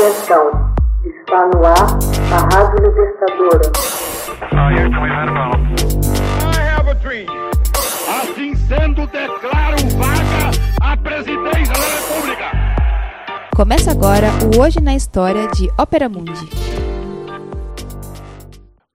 Atenção, está no ar a Rádio Libertadora. Assim sendo, declaro vaga a presidência da República. Começa agora o Hoje na História de Ópera Mundi.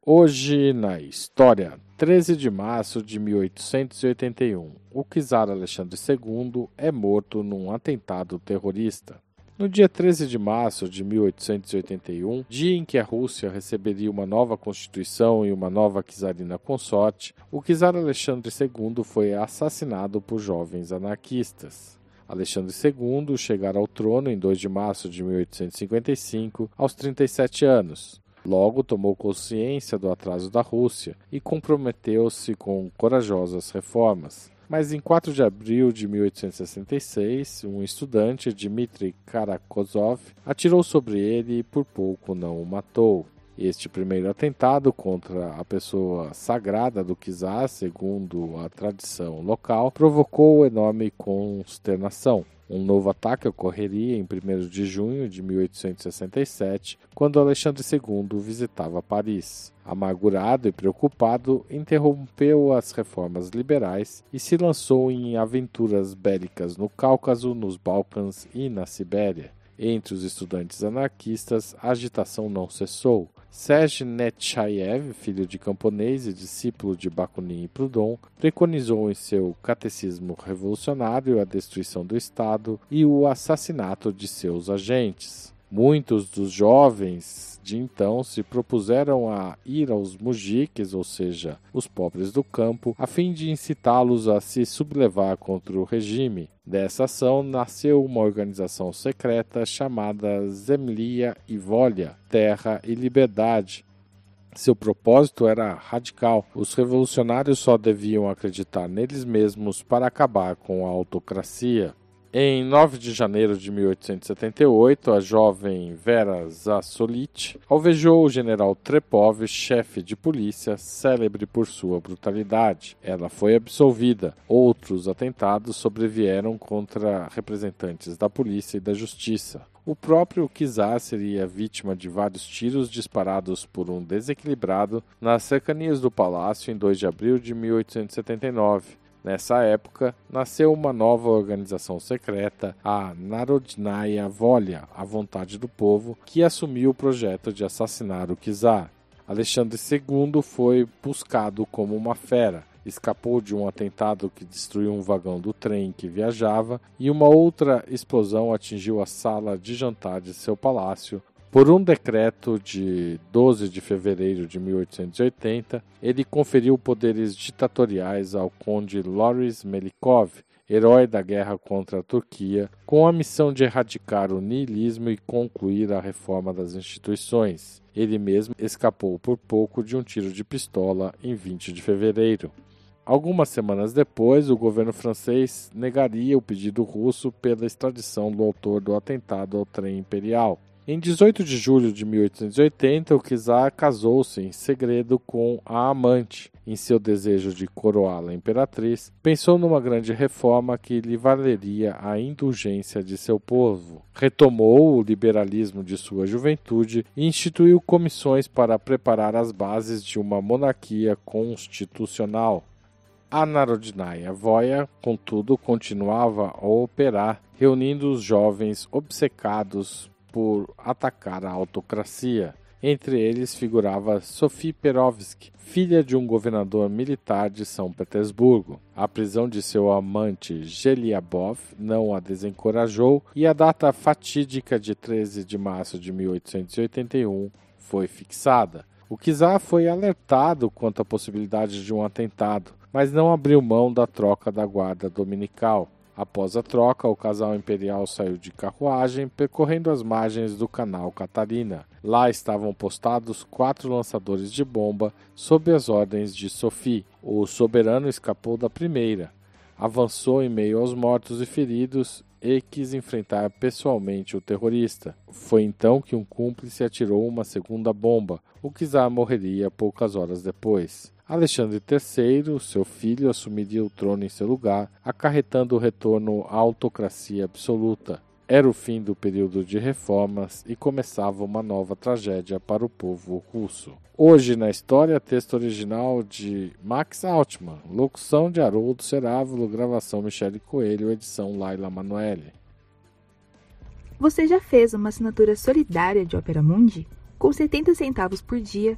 Hoje na História, 13 de março de 1881, o czar Alexandre II é morto num atentado terrorista. No dia 13 de março de 1881, dia em que a Rússia receberia uma nova constituição e uma nova czarina consorte, o czar Alexandre II foi assassinado por jovens anarquistas. Alexandre II chegara ao trono em 2 de março de 1855, aos 37 anos. Logo tomou consciência do atraso da Rússia e comprometeu-se com corajosas reformas. Mas em 4 de abril de 1866, um estudante, Dmitry Karakozov, atirou sobre ele e por pouco não o matou. Este primeiro atentado contra a pessoa sagrada do czar, segundo a tradição local, provocou enorme consternação. Um novo ataque ocorreria em 1 de junho de 1867, quando Alexandre II visitava Paris. Amargurado e preocupado, interrompeu as reformas liberais e se lançou em aventuras bélicas no Cáucaso, nos Balcãs e na Sibéria. Entre os estudantes anarquistas, a agitação não cessou. Serge Nechayev, filho de camponês e discípulo de Bakunin e Proudhon, preconizou em seu Catecismo Revolucionário a destruição do Estado e o assassinato de seus agentes. Muitos dos jovens de então se propuseram a ir aos mujiques, ou seja, os pobres do campo, a fim de incitá-los a se sublevar contra o regime. Dessa ação nasceu uma organização secreta chamada Zemlia e Volia, Terra e Liberdade, seu propósito era radical. Os revolucionários só deviam acreditar neles mesmos para acabar com a autocracia. Em 9 de janeiro de 1878, a jovem Vera Zassolit alvejou o general Trepov, chefe de polícia, célebre por sua brutalidade. Ela foi absolvida. Outros atentados sobrevieram contra representantes da polícia e da justiça. O próprio Kizar seria vítima de vários tiros disparados por um desequilibrado nas cercanias do palácio em 2 de abril de 1879. Nessa época, nasceu uma nova organização secreta, a Narodnaya Volia, a vontade do povo, que assumiu o projeto de assassinar o czar. Alexandre II foi buscado como uma fera, escapou de um atentado que destruiu um vagão do trem que viajava e uma outra explosão atingiu a sala de jantar de seu palácio, por um decreto de 12 de fevereiro de 1880, ele conferiu poderes ditatoriais ao conde Loris Melikov, herói da guerra contra a Turquia, com a missão de erradicar o niilismo e concluir a reforma das instituições. Ele mesmo escapou por pouco de um tiro de pistola em 20 de fevereiro. Algumas semanas depois, o governo francês negaria o pedido russo pela extradição do autor do atentado ao trem imperial. Em 18 de julho de 1880, o czar casou-se em segredo com a amante. Em seu desejo de coroá-la imperatriz, pensou numa grande reforma que lhe valeria a indulgência de seu povo. Retomou o liberalismo de sua juventude e instituiu comissões para preparar as bases de uma monarquia constitucional. A Narodnaya Voia, contudo, continuava a operar, reunindo os jovens obcecados por atacar a autocracia. Entre eles figurava Sofia Perovsky, filha de um governador militar de São Petersburgo. A prisão de seu amante Geliabov não a desencorajou e a data fatídica de 13 de março de 1881 foi fixada. O czar foi alertado quanto à possibilidade de um atentado, mas não abriu mão da troca da guarda dominical. Após a troca, o casal imperial saiu de carruagem, percorrendo as margens do canal Catarina. Lá estavam postados quatro lançadores de bomba sob as ordens de Sophie. O soberano escapou da primeira, avançou em meio aos mortos e feridos e quis enfrentar pessoalmente o terrorista. Foi então que um cúmplice atirou uma segunda bomba. O czar morreria poucas horas depois. Alexandre III, seu filho, assumiria o trono em seu lugar, acarretando o retorno à autocracia absoluta. Era o fim do período de reformas e começava uma nova tragédia para o povo russo. Hoje na história, texto original de Max Altman, locução de Haroldo Cerávulo, gravação Michele Coelho, edição Laila Manoeli. Você já fez uma assinatura solidária de Opera Mundi? Com 70 centavos por dia,